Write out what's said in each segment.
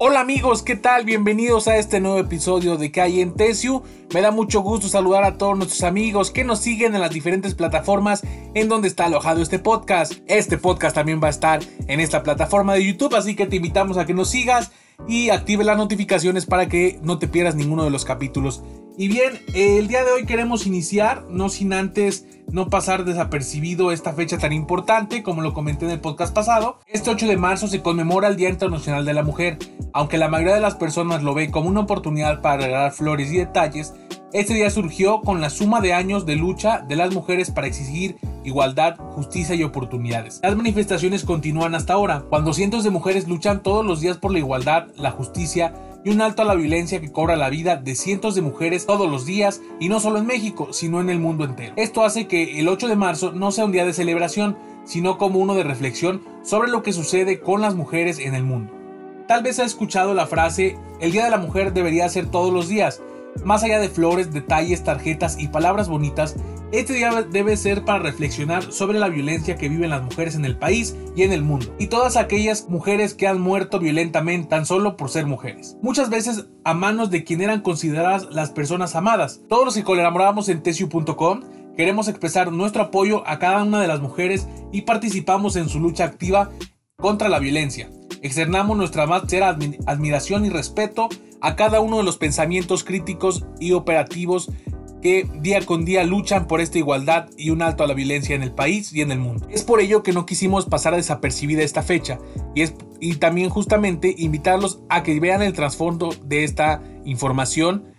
Hola amigos, ¿qué tal? Bienvenidos a este nuevo episodio de Calle en Tesiu. Me da mucho gusto saludar a todos nuestros amigos que nos siguen en las diferentes plataformas en donde está alojado este podcast. Este podcast también va a estar en esta plataforma de YouTube, así que te invitamos a que nos sigas y active las notificaciones para que no te pierdas ninguno de los capítulos. Y bien, el día de hoy queremos iniciar, no sin antes no pasar desapercibido esta fecha tan importante, como lo comenté en el podcast pasado. Este 8 de marzo se conmemora el Día Internacional de la Mujer. Aunque la mayoría de las personas lo ve como una oportunidad para regalar flores y detalles, este día surgió con la suma de años de lucha de las mujeres para exigir igualdad, justicia y oportunidades. Las manifestaciones continúan hasta ahora, cuando cientos de mujeres luchan todos los días por la igualdad, la justicia y un alto a la violencia que cobra la vida de cientos de mujeres todos los días y no solo en México, sino en el mundo entero. Esto hace que el 8 de marzo no sea un día de celebración, sino como uno de reflexión sobre lo que sucede con las mujeres en el mundo. Tal vez ha escuchado la frase, el Día de la Mujer debería ser todos los días, más allá de flores, detalles, tarjetas y palabras bonitas, este día debe ser para reflexionar sobre la violencia que viven las mujeres en el país y en el mundo, y todas aquellas mujeres que han muerto violentamente tan solo por ser mujeres. Muchas veces a manos de quien eran consideradas las personas amadas. Todos los que colaboramos en tesiu.com queremos expresar nuestro apoyo a cada una de las mujeres y participamos en su lucha activa contra la violencia. Externamos nuestra más sincera admiración y respeto a cada uno de los pensamientos críticos y operativos que día con día luchan por esta igualdad y un alto a la violencia en el país y en el mundo. Es por ello que no quisimos pasar desapercibida esta fecha y, es, y también justamente invitarlos a que vean el trasfondo de esta información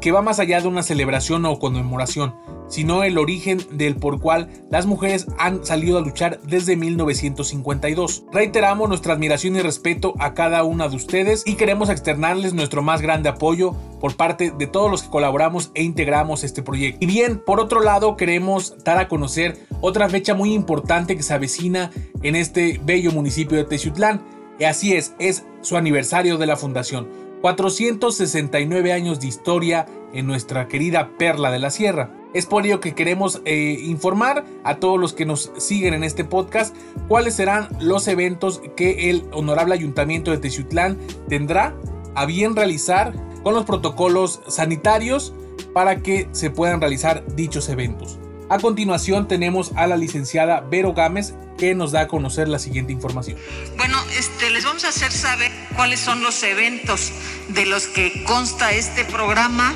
que va más allá de una celebración o conmemoración, sino el origen del por cual las mujeres han salido a luchar desde 1952. Reiteramos nuestra admiración y respeto a cada una de ustedes y queremos externarles nuestro más grande apoyo por parte de todos los que colaboramos e integramos este proyecto. Y bien, por otro lado, queremos dar a conocer otra fecha muy importante que se avecina en este bello municipio de Teciutlán. Y así es, es su aniversario de la fundación. 469 años de historia en nuestra querida Perla de la Sierra. Es por ello que queremos eh, informar a todos los que nos siguen en este podcast cuáles serán los eventos que el honorable ayuntamiento de Teciutlán tendrá a bien realizar con los protocolos sanitarios para que se puedan realizar dichos eventos. A continuación tenemos a la licenciada Vero Gámez que nos da a conocer la siguiente información. Bueno, este, les vamos a hacer saber cuáles son los eventos de los que consta este programa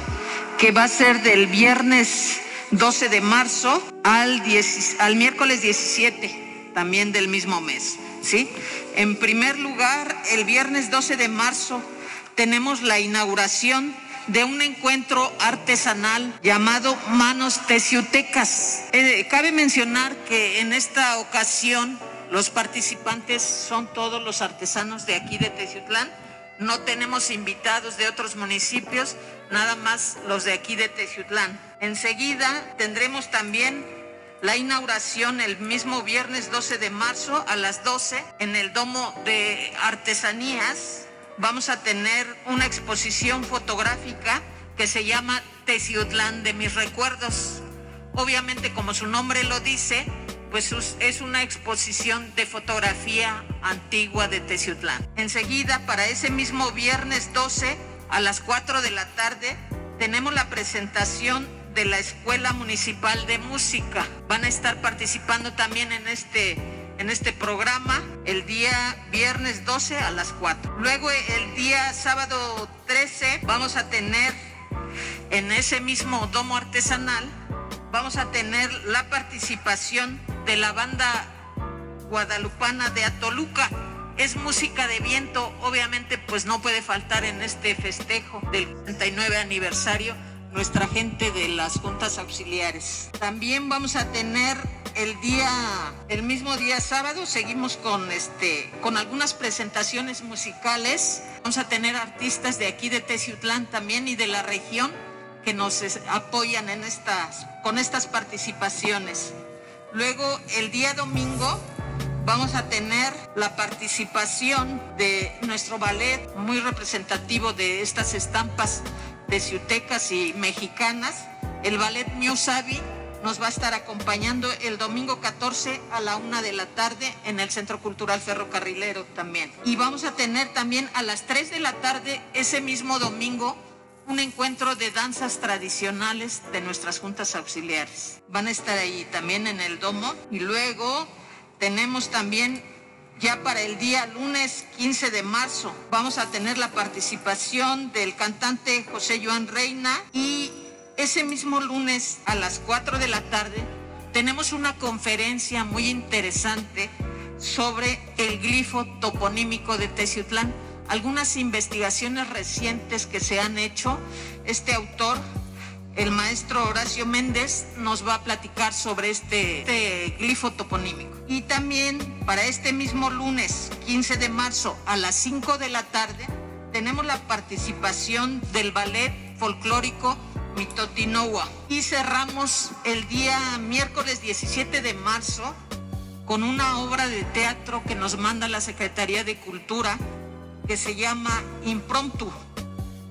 que va a ser del viernes 12 de marzo al, al miércoles 17, también del mismo mes. ¿sí? En primer lugar, el viernes 12 de marzo tenemos la inauguración de un encuentro artesanal llamado Manos Teciutecas. Eh, cabe mencionar que en esta ocasión los participantes son todos los artesanos de aquí de Teciutlán. No tenemos invitados de otros municipios, nada más los de aquí de Teciutlán. Enseguida tendremos también la inauguración el mismo viernes 12 de marzo a las 12 en el Domo de Artesanías. Vamos a tener una exposición fotográfica que se llama Teciutlán de mis recuerdos. Obviamente, como su nombre lo dice, pues es una exposición de fotografía antigua de Teciutlán. Enseguida, para ese mismo viernes 12 a las 4 de la tarde, tenemos la presentación de la Escuela Municipal de Música. Van a estar participando también en este, en este programa el día viernes 12 a las 4. Luego el día sábado 13 vamos a tener en ese mismo domo artesanal, vamos a tener la participación de la banda guadalupana de Atoluca. Es música de viento, obviamente pues no puede faltar en este festejo del 49 aniversario nuestra gente de las juntas auxiliares. También vamos a tener el día, el mismo día sábado, seguimos con este, con algunas presentaciones musicales. Vamos a tener artistas de aquí de Teciutlán también y de la región que nos apoyan en estas, con estas participaciones. Luego el día domingo vamos a tener la participación de nuestro ballet muy representativo de estas estampas de ciutecas y mexicanas, el ballet Miusabi, nos va a estar acompañando el domingo 14 a la una de la tarde en el Centro Cultural Ferrocarrilero también. Y vamos a tener también a las 3 de la tarde ese mismo domingo un encuentro de danzas tradicionales de nuestras juntas auxiliares. Van a estar ahí también en el domo y luego tenemos también ya para el día lunes 15 de marzo vamos a tener la participación del cantante José Joan Reina y ese mismo lunes a las 4 de la tarde tenemos una conferencia muy interesante sobre el glifo toponímico de Teciutlán. Algunas investigaciones recientes que se han hecho, este autor, el maestro Horacio Méndez, nos va a platicar sobre este, este glifo toponímico. Y también para este mismo lunes, 15 de marzo, a las 5 de la tarde, tenemos la participación del ballet folclórico Mitotinowa. Y cerramos el día miércoles 17 de marzo con una obra de teatro que nos manda la Secretaría de Cultura que se llama Impromptu.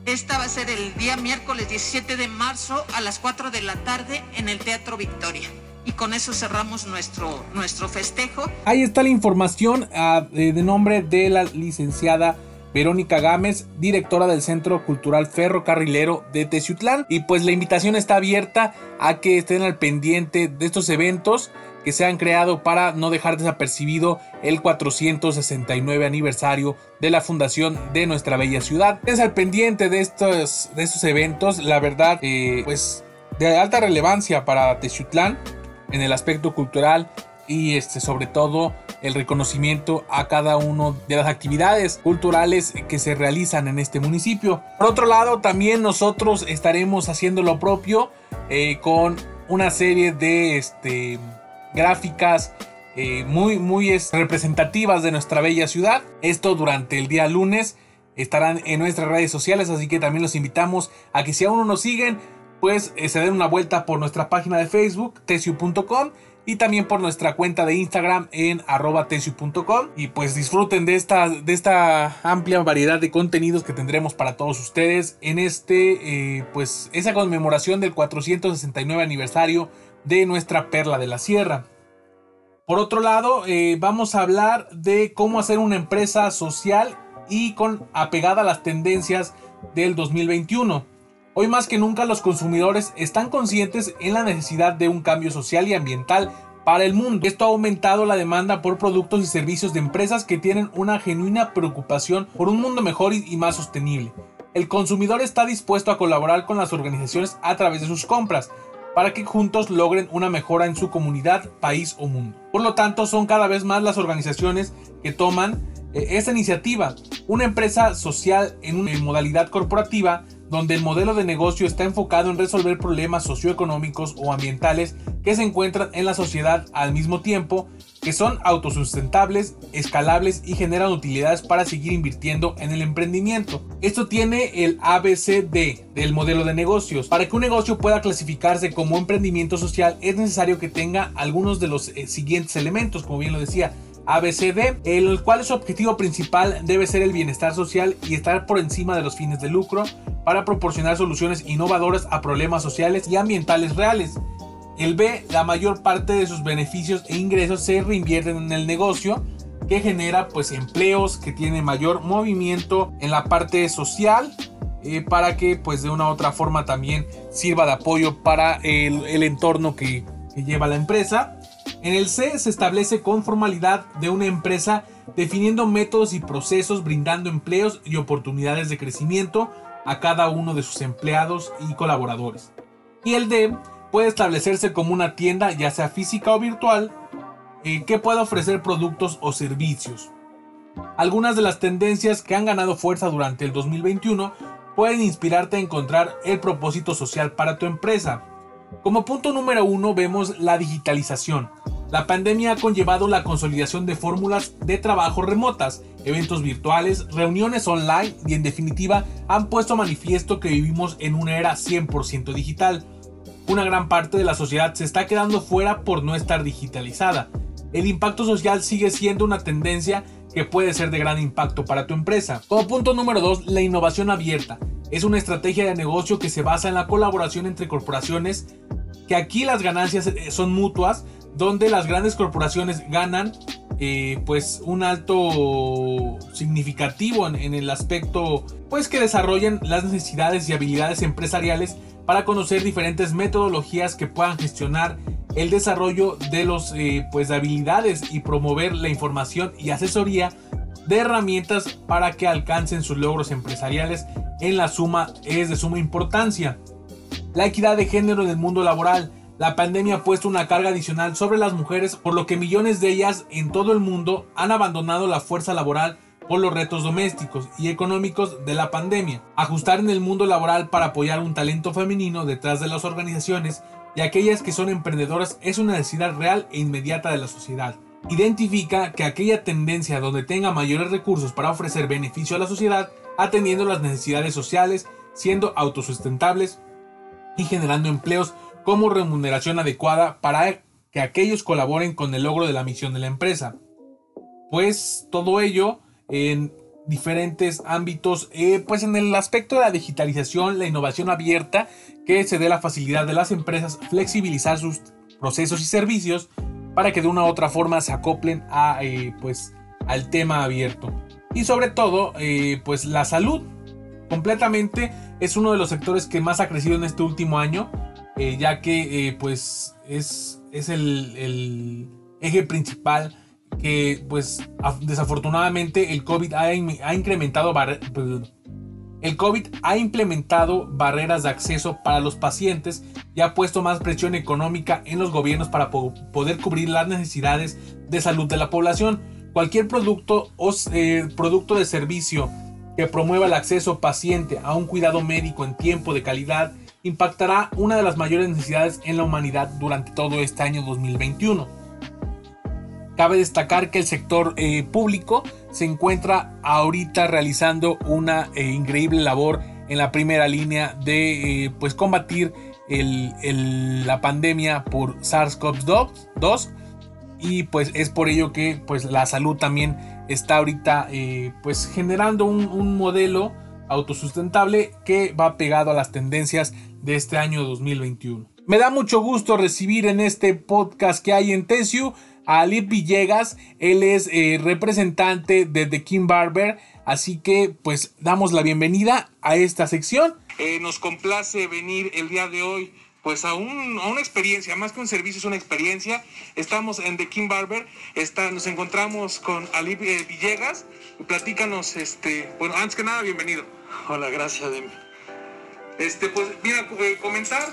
Esta va a ser el día miércoles 17 de marzo a las 4 de la tarde en el Teatro Victoria. Y con eso cerramos nuestro, nuestro festejo. Ahí está la información de, de nombre de la licenciada Verónica Gámez, directora del Centro Cultural Ferrocarrilero de Teciutlán. Y pues la invitación está abierta a que estén al pendiente de estos eventos que se han creado para no dejar desapercibido el 469 aniversario de la fundación de nuestra bella ciudad. Es al pendiente de estos, de estos eventos, la verdad, eh, pues de alta relevancia para Teciutlán en el aspecto cultural y este, sobre todo el reconocimiento a cada una de las actividades culturales que se realizan en este municipio. Por otro lado, también nosotros estaremos haciendo lo propio eh, con una serie de este, gráficas eh, muy, muy representativas de nuestra bella ciudad. Esto durante el día lunes estarán en nuestras redes sociales, así que también los invitamos a que si aún no nos siguen, pues eh, se den una vuelta por nuestra página de Facebook, tesiu.com y también por nuestra cuenta de Instagram en arroba y pues disfruten de esta, de esta amplia variedad de contenidos que tendremos para todos ustedes en este eh, pues esa conmemoración del 469 aniversario de nuestra perla de la sierra. Por otro lado, eh, vamos a hablar de cómo hacer una empresa social y con apegada a las tendencias del 2021. Hoy más que nunca los consumidores están conscientes en la necesidad de un cambio social y ambiental para el mundo. Esto ha aumentado la demanda por productos y servicios de empresas que tienen una genuina preocupación por un mundo mejor y más sostenible. El consumidor está dispuesto a colaborar con las organizaciones a través de sus compras para que juntos logren una mejora en su comunidad, país o mundo. Por lo tanto, son cada vez más las organizaciones que toman eh, esta iniciativa. Una empresa social en una modalidad corporativa donde el modelo de negocio está enfocado en resolver problemas socioeconómicos o ambientales que se encuentran en la sociedad al mismo tiempo, que son autosustentables, escalables y generan utilidades para seguir invirtiendo en el emprendimiento. Esto tiene el ABCD del modelo de negocios. Para que un negocio pueda clasificarse como emprendimiento social es necesario que tenga algunos de los eh, siguientes elementos, como bien lo decía, ABCD, el cual su objetivo principal debe ser el bienestar social y estar por encima de los fines de lucro para proporcionar soluciones innovadoras a problemas sociales y ambientales reales. El B, la mayor parte de sus beneficios e ingresos se reinvierten en el negocio, que genera pues empleos, que tiene mayor movimiento en la parte social, eh, para que pues de una u otra forma también sirva de apoyo para el, entorno que, que lleva la empresa. En el C se establece con formalidad de una empresa definiendo métodos y procesos, brindando empleos y oportunidades de crecimiento a cada uno de sus empleados y colaboradores. Y el D puede establecerse como una tienda, ya sea física o virtual, eh, que pueda ofrecer productos o servicios. Algunas de las tendencias que han ganado fuerza durante el 2021 pueden inspirarte a encontrar el propósito social para tu empresa. Como punto número uno vemos la digitalización. La pandemia ha conllevado la consolidación de fórmulas de trabajo remotas, eventos virtuales, reuniones online y en definitiva han puesto manifiesto que vivimos en una era 100% digital. Una gran parte de la sociedad se está quedando fuera por no estar digitalizada. El impacto social sigue siendo una tendencia que puede ser de gran impacto para tu empresa. Como punto número 2, la innovación abierta. Es una estrategia de negocio que se basa en la colaboración entre corporaciones que aquí las ganancias eh, son mutuas, donde las grandes corporaciones ganan eh, pues un alto significativo en, el aspecto pues que desarrollen las necesidades y habilidades empresariales para conocer diferentes metodologías que puedan gestionar el desarrollo de los eh, pues habilidades y promover la información y asesoría de herramientas para que alcancen sus logros empresariales en la suma es de suma importancia. La equidad de género en el mundo laboral la pandemia ha puesto una carga adicional sobre las mujeres, por lo que millones de ellas en todo el mundo han abandonado la fuerza laboral por los retos domésticos y económicos de la pandemia. Ajustar en el mundo laboral para apoyar un talento femenino detrás de las organizaciones y aquellas que son emprendedoras es una necesidad real e inmediata de la sociedad. Identifica que aquella tendencia donde tenga mayores recursos para ofrecer beneficio a la sociedad, atendiendo las necesidades sociales, siendo autosustentables y generando empleos como remuneración adecuada para que aquellos colaboren con el logro de la misión de la empresa. Pues todo ello en diferentes ámbitos, eh, pues en el aspecto de la digitalización, la innovación abierta, que se dé la facilidad de las empresas flexibilizar sus procesos y servicios para que de una u otra forma se acoplen a, eh, pues, al tema abierto. Y sobre todo, eh, pues la salud completamente es uno de los sectores que más ha crecido en este último año eh, ya que eh, pues es, es el, eje principal que pues desafortunadamente el COVID ha, ha incrementado el COVID ha implementado barreras de acceso para los pacientes y ha puesto más presión económica en los gobiernos para poder cubrir las necesidades de salud de la población. Cualquier producto o eh, producto de servicio que promueva el acceso paciente a un cuidado médico en tiempo de calidad impactará una de las mayores necesidades en la humanidad durante todo este año 2021. Cabe destacar que el sector eh, público se encuentra ahorita realizando una eh, increíble labor en la primera línea de eh, pues combatir la pandemia por SARS-CoV-2 y pues es por ello que pues la salud también está ahorita pues generando un, un modelo autosustentable que va pegado a las tendencias de este año 2021. Me da mucho gusto recibir en este podcast que hay en Tesiu a Alip Villegas. Él es eh, representante de The King Barber. Así que pues damos la bienvenida a esta sección. Eh, nos complace venir el día de hoy pues a, una experiencia, más que un servicio, es una experiencia. Estamos en The King Barber, está, nos encontramos con Alip eh, Villegas. Platícanos, este, bueno, antes que nada, bienvenido. Hola, gracias. Este, pues, mira, eh, comenzar,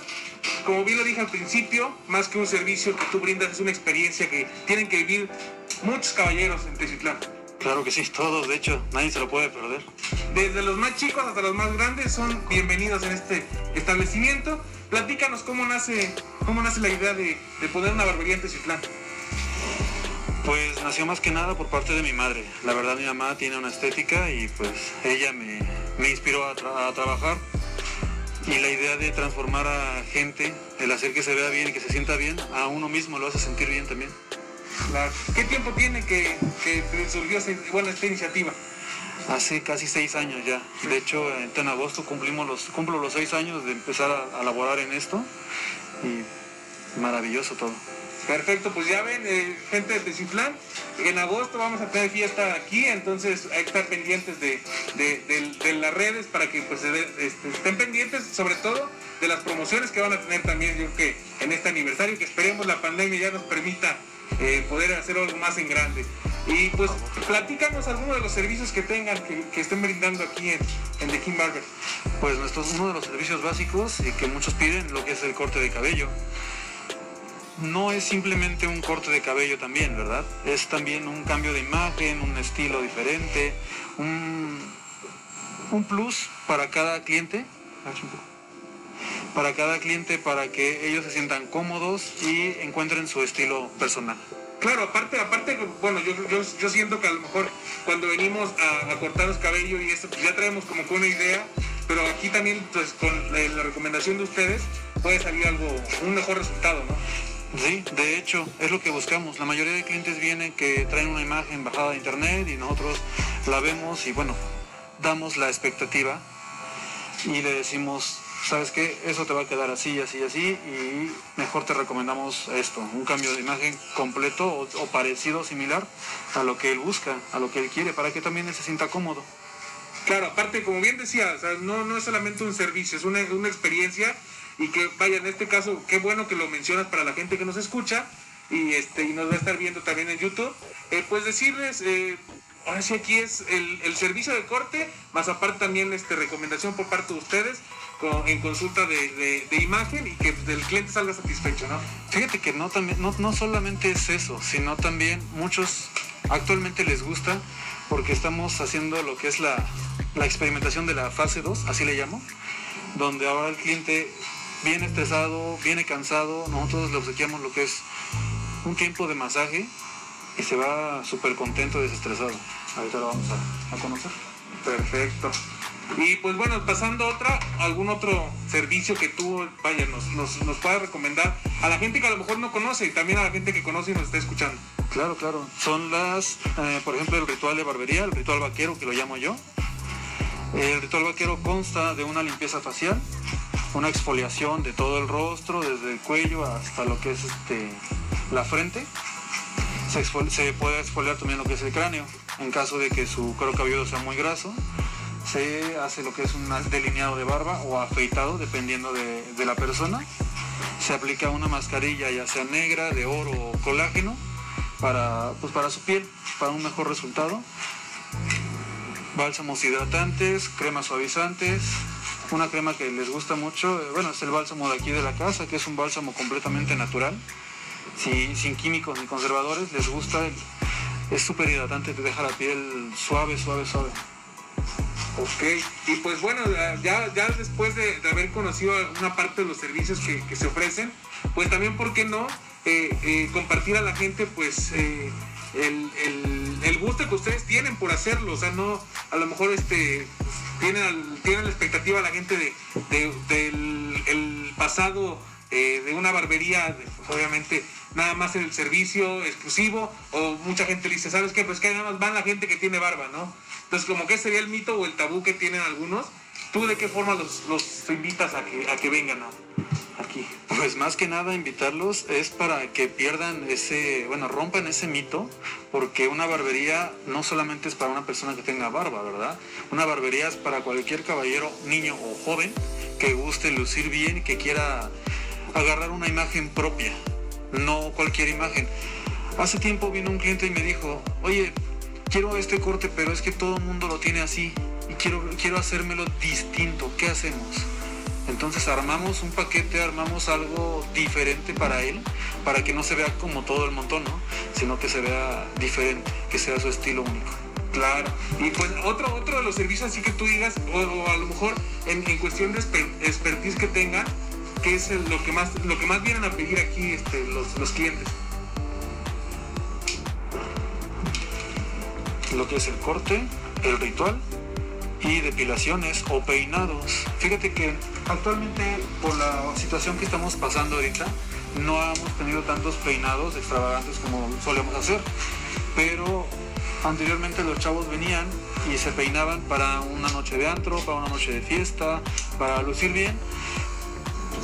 como bien lo dije al principio, más que un servicio que tú brindas, es una experiencia que tienen que vivir muchos caballeros en Teciutlán. Claro que sí, todos, de hecho, nadie se lo puede perder. Desde los más chicos hasta los más grandes son bienvenidos en este establecimiento. Platícanos cómo nace, cómo nace la idea de, poner una barbería en Teciutlán. Pues nació más que nada por parte de mi madre. La verdad mi mamá tiene una estética y pues ella me, inspiró a, a trabajar y la idea de transformar a gente, el hacer que se vea bien y que se sienta bien, a uno mismo lo hace sentir bien también. ¿Qué tiempo tiene que, surgió esta iniciativa? Hace casi seis años ya. De hecho, en agosto cumplimos los, cumplo los seis años de empezar a, a laborar en esto y maravilloso todo. Perfecto, pues ya ven, eh, gente de Teciutlán, en agosto vamos a tener fiesta aquí, entonces hay que estar pendientes de, las redes para que pues, este, estén pendientes, sobre todo de las promociones que van a tener también, yo creo que en este aniversario, que esperemos la pandemia ya nos permita eh, poder hacer algo más en grande. Y pues platícanos algunos de los servicios que tengan, que, estén brindando aquí en, en The King Barber. Pues nuestro, uno de los servicios básicos y que muchos piden, lo que es el corte de cabello no es simplemente un corte de cabello también, ¿verdad? Es también un cambio de imagen, un estilo diferente, un, plus para cada cliente. Para cada cliente, para que ellos se sientan cómodos y encuentren su estilo personal. Claro, aparte, aparte, bueno, yo, yo, siento que a lo mejor cuando venimos a, a cortarnos cabello y esto, pues ya traemos como que una idea, pero aquí también, pues con la, la recomendación de ustedes, puede salir algo, un mejor resultado, ¿no? Sí, de hecho, es lo que buscamos. La mayoría de clientes vienen que traen una imagen bajada de internet y nosotros la vemos y bueno, damos la expectativa y le decimos sabes que eso te va a quedar así, así, así y mejor te recomendamos esto, un cambio de imagen completo o, parecido, similar a lo que él busca, a lo que él quiere, para que también se sienta cómodo. Claro, aparte, como bien decía, no, no es solamente un servicio, es una, experiencia y que, vaya, en este caso, qué bueno que lo mencionas para la gente que nos escucha y, este, y nos va a estar viendo también en YouTube, eh, pues decirles... Eh, ahora sí aquí es el, servicio de corte, más aparte también este, recomendación por parte de ustedes en consulta de, imagen y que el cliente salga satisfecho, ¿no? Fíjate que no, también, no, no solamente es eso, sino también muchos actualmente les gusta porque estamos haciendo lo que es la, la experimentación de la fase 2, así le llamo, donde ahora el cliente viene estresado, viene cansado, nosotros le obsequiamos lo que es un tiempo de masaje y se va súper contento, desestresado. Ahorita lo vamos a, conocer. Perfecto. Y pues bueno, pasando a otra, algún otro servicio que tú, vaya, nos, nos, nos puedas recomendar a la gente que a lo mejor no conoce y también a la gente que conoce y nos está escuchando. Claro, claro. Son las, eh, por ejemplo, el ritual de barbería, el ritual vaquero que lo llamo yo. El ritual vaquero consta de una limpieza facial, una exfoliación de todo el rostro, desde el cuello hasta lo que es este, la frente se, puede exfoliar también lo que es el cráneo. En caso de que su cuero cabelludo sea muy graso, se hace lo que es un delineado de barba o afeitado, dependiendo de, la persona. Se aplica una mascarilla, ya sea negra, de oro o colágeno, para, pues para su piel, para un mejor resultado. Bálsamos hidratantes, cremas suavizantes, una crema que les gusta mucho, eh, bueno, es el bálsamo de aquí de la casa, que es un bálsamo completamente natural sin químicos ni conservadores, les gusta, es súper hidratante, te deja la piel suave, suave, suave. Ok, y pues bueno, ya, ya después de, haber conocido una parte de los servicios que, se ofrecen, pues también, ¿por qué no? Eh, eh, compartir a la gente pues eh, el, gusto que ustedes tienen por hacerlo, o sea, no, a lo mejor este, tienen, tienen la expectativa la gente de, del el pasado de una barbería, pues, obviamente nada más el servicio exclusivo, o mucha gente dice, ¿sabes qué? Pues que nada más van la gente que tiene barba, ¿no? Entonces, como que sería el mito o el tabú que tienen algunos, ¿tú de qué forma los, invitas a que, a que vengan aquí? Pues más que nada invitarlos es para que pierdan ese, bueno, rompan ese mito, porque una barbería no solamente es para una persona que tenga barba, ¿verdad? Una barbería es para cualquier caballero, niño o joven que guste lucir bien, que quiera agarrar una imagen propia no cualquier imagen. Hace tiempo vino un cliente y me dijo, oye, quiero este corte, pero es que todo el mundo lo tiene así y quiero, quiero hacérmelo distinto. ¿Qué hacemos? Entonces armamos un paquete, armamos algo diferente para él, para que no se vea como todo el montón, ¿no? Sino que se vea diferente, que sea su estilo único. Claro. Y pues otro, otro de los servicios así que tú digas, o, a lo mejor en, cuestión de expertise que tengan, ¿Qué es lo, que más, lo que más vienen a pedir aquí este, los, clientes? Lo que es el corte, el ritual y depilaciones o peinados. Fíjate que actualmente por la situación que estamos pasando ahorita no hemos tenido tantos peinados extravagantes como solemos hacer, pero anteriormente los chavos venían y se peinaban para una noche de antro, para una noche de fiesta, para lucir bien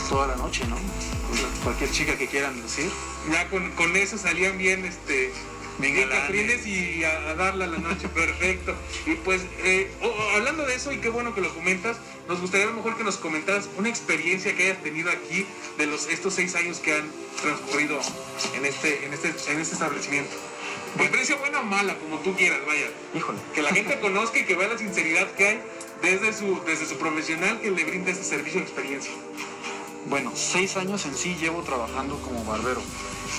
toda la noche, ¿no? Cualquier chica que quieran lucir. Ya con, eso salían bien, este, bien caprines y a, a la noche, perfecto. Y pues, eh, hablando de eso, y qué bueno que lo comentas, nos gustaría a lo mejor que nos comentaras una experiencia que hayas tenido aquí de los, estos seis años que han transcurrido en este, en este, en este establecimiento. Experiencia buena o mala, como tú quieras, vaya. Híjole. Que la gente conozca y que vea la sinceridad que hay desde su, desde su profesional que le brinda este servicio de experiencia. Bueno, seis años en sí llevo trabajando como barbero,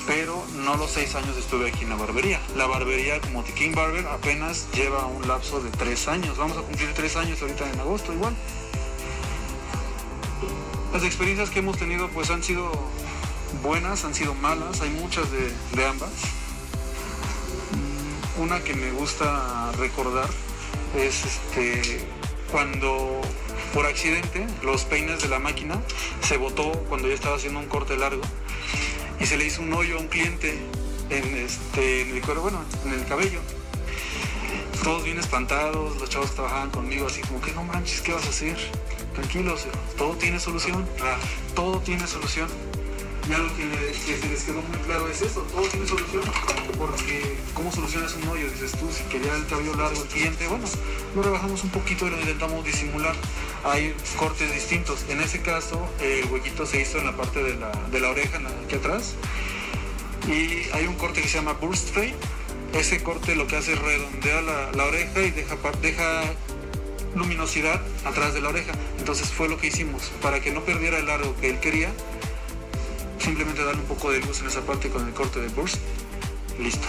pero no los seis años estuve aquí en la barbería. La barbería como King Barber apenas lleva un lapso de tres años. Vamos a cumplir tres años ahorita en agosto igual. Las experiencias que hemos tenido pues han sido buenas, han sido malas, hay muchas de, de ambas. Mm, una que me gusta recordar es este, cuando por accidente los peines de la máquina se botó cuando yo estaba haciendo un corte largo y se le hizo un hoyo a un cliente en, este, el bueno, en el cabello. todos bien espantados, los chavos que trabajaban conmigo así como que no manches, ¿qué vas a hacer? Tranquilos, todo tiene solución, todo tiene solución. Y algo que, se les quedó muy claro es eso, todo tiene solución, porque ¿cómo solucionas un hoyo? Dices tú, si quería el cabello largo el cliente, bueno, lo rebajamos un poquito y lo intentamos disimular. Hay cortes distintos. En ese caso, el huequito se hizo en la parte de la, oreja, aquí atrás, y hay un corte que se llama burst fade. Ese corte lo que hace es redondear la, la oreja y deja, deja luminosidad atrás de la oreja. Entonces fue lo que hicimos. Para que no perdiera el largo que él quería, simplemente darle un poco de luz en esa parte con el corte de burst. Listo.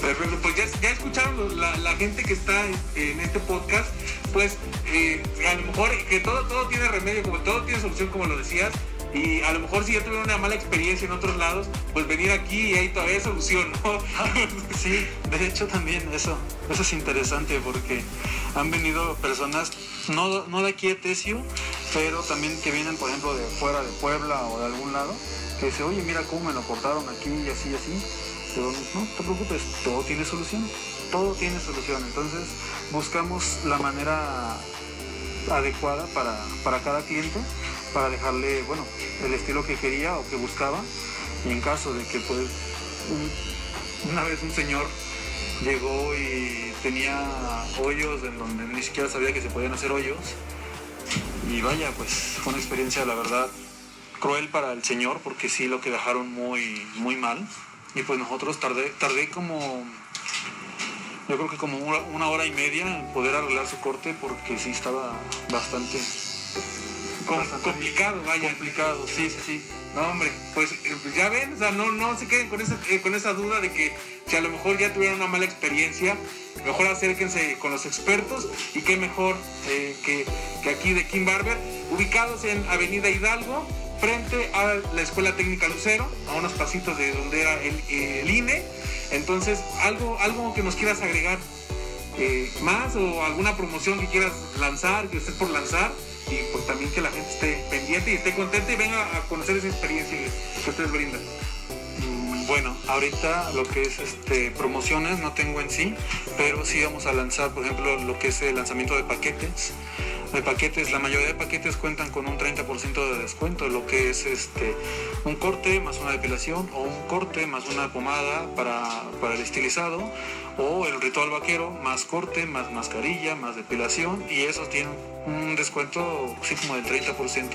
Perfecto, pues ya, escucharon la, gente que está en, este podcast, pues eh, a lo mejor que todo, todo tiene remedio, como todo tiene solución, como lo decías, y a lo mejor si ya tuvieron una mala experiencia en otros lados, pues venir aquí y ahí todavía hay solución, ¿no? sí, de hecho también eso, eso es interesante porque han venido personas, no, no de aquí de Tesio, pero también que vienen, por ejemplo, de fuera de Puebla o de algún lado, que dice, oye, mira cómo me lo cortaron aquí y así y así. Pero no te preocupes, todo tiene solución, todo tiene solución. Entonces buscamos la manera adecuada para, para cada cliente para dejarle, bueno, el estilo que quería o que buscaba. Y en caso de que pues una vez un señor llegó y tenía hoyos en donde ni siquiera sabía que se podían hacer hoyos. Y vaya, pues fue una experiencia, la verdad, cruel para el señor porque sí lo que dejaron muy, muy mal. Y pues nosotros tardé, tardé como, yo creo que como una hora y media en poder arreglar su corte porque sí estaba bastante complicado, vaya. Complicado, sí, sí, sí. No, hombre, pues, ya ven, o sea, no, no se queden con esa, eh, con esa duda de que si a lo mejor ya tuvieron una mala experiencia, mejor acérquense con los expertos y qué mejor eh, que, aquí de Kim Barber, ubicados en Avenida Hidalgo, frente a la Escuela Técnica Lucero, a unos pasitos de donde era el, el INE. Entonces, algo, algo que nos quieras agregar más o alguna promoción que quieras lanzar, que estés por lanzar y pues también que la gente esté pendiente y esté contenta y venga a conocer esa experiencia que ustedes brindan. Bueno, ahorita lo que es este, promociones no tengo en sí, pero sí vamos a lanzar, por ejemplo, lo que es el lanzamiento de paquetes. De paquetes, la mayoría de paquetes cuentan con un 30% de descuento, lo que es este, un corte más una depilación o un corte más una pomada para, para el estilizado o el ritual vaquero más corte, más mascarilla, más depilación y esos tienen un descuento así como del 30%.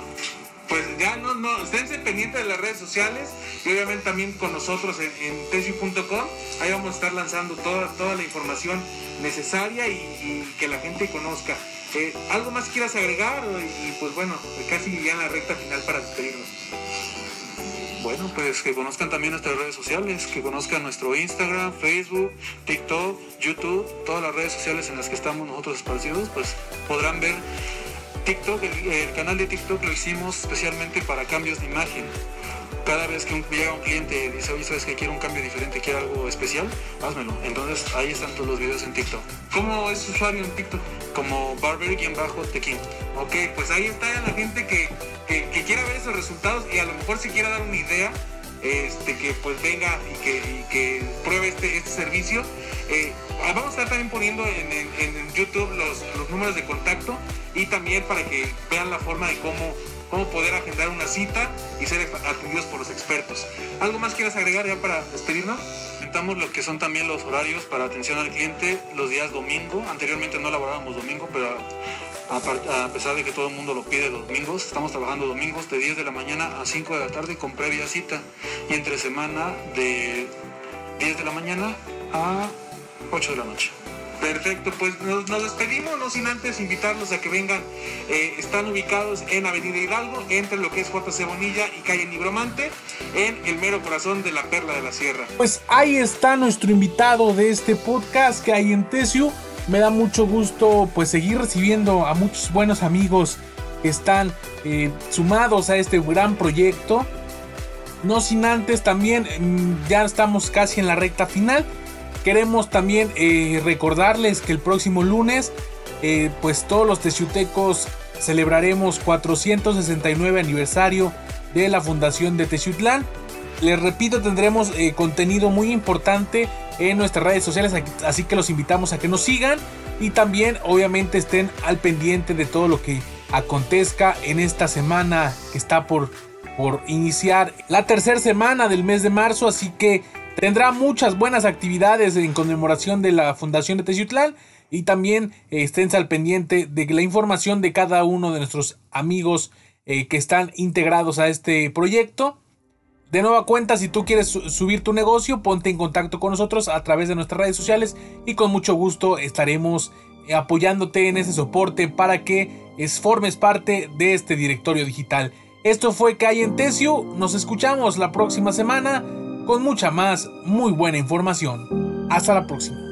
Pues ya no, no, esténse pendientes de las redes sociales y obviamente también con nosotros en, en tesio.com. Ahí vamos a estar lanzando toda, toda la información necesaria y, que la gente conozca. Eh, ¿Algo más quieras agregar? Y pues bueno, casi ya en la recta final para despedirnos. Bueno, pues que conozcan también nuestras redes sociales, que conozcan nuestro Instagram, Facebook, TikTok, YouTube, todas las redes sociales en las que estamos nosotros esparcidos, pues podrán ver TikTok, el, canal de TikTok lo hicimos especialmente para cambios de imagen. Cada vez que llega un cliente y dice, oye, ¿sabes que quiero un cambio diferente, quiero algo especial? Házmelo. Entonces ahí están todos los videos en TikTok. ¿Cómo es su usuario en TikTok? Como barber-tequín. Ok, pues ahí está la gente que que, quiera ver esos resultados y a lo mejor si quiera dar una idea, este, que pues venga y que, pruebe este, este servicio. Eh, vamos a estar también poniendo en, YouTube los, números de contacto y también para que vean la forma de cómo, cómo poder agendar una cita y ser atendidos por los expertos. ¿Algo más quieras agregar ya para despedirnos? Comentamos lo que son también los horarios para atención al cliente los días domingo. Anteriormente no laborábamos domingo, pero a, pesar de que todo el mundo lo pide domingos, estamos trabajando domingos de 10 de la mañana a 5 de la tarde con previa cita y entre semana de 10 de la mañana a 8 de la noche. Perfecto, pues nos, despedimos, no sin antes invitarlos a que vengan. Eh, están ubicados en Avenida Hidalgo, entre lo que es JC Bonilla y calle Nigromante, en el mero corazón de la Perla de la Sierra. Pues ahí está nuestro invitado de este podcast que hay en Tesio me da mucho gusto pues seguir recibiendo a muchos buenos amigos que están eh, sumados a este gran proyecto. No sin antes también mm, ya estamos casi en la recta final. Queremos también eh, recordarles que el próximo lunes eh, pues todos los teciutecos celebraremos 469 aniversario de la fundación de Teciutlán. Les repito, tendremos contenido muy importante en nuestras redes sociales, así que los invitamos a que nos sigan y también obviamente estén al pendiente de todo lo que acontezca en esta semana que está por, por iniciar la tercera semana del mes de marzo, así que tendrá muchas buenas actividades en conmemoración de la Fundación de Teciutlán y también eh, estén al pendiente de la información de cada uno de nuestros amigos eh, que están integrados a este proyecto. De nueva cuenta, si tú quieres subir tu negocio, ponte en contacto con nosotros a través de nuestras redes sociales y con mucho gusto estaremos eh, apoyándote en ese soporte para que es, formes parte de este directorio digital. Esto fue Calle en Tesio, nos escuchamos la próxima semana con mucha más muy buena información. Hasta la próxima.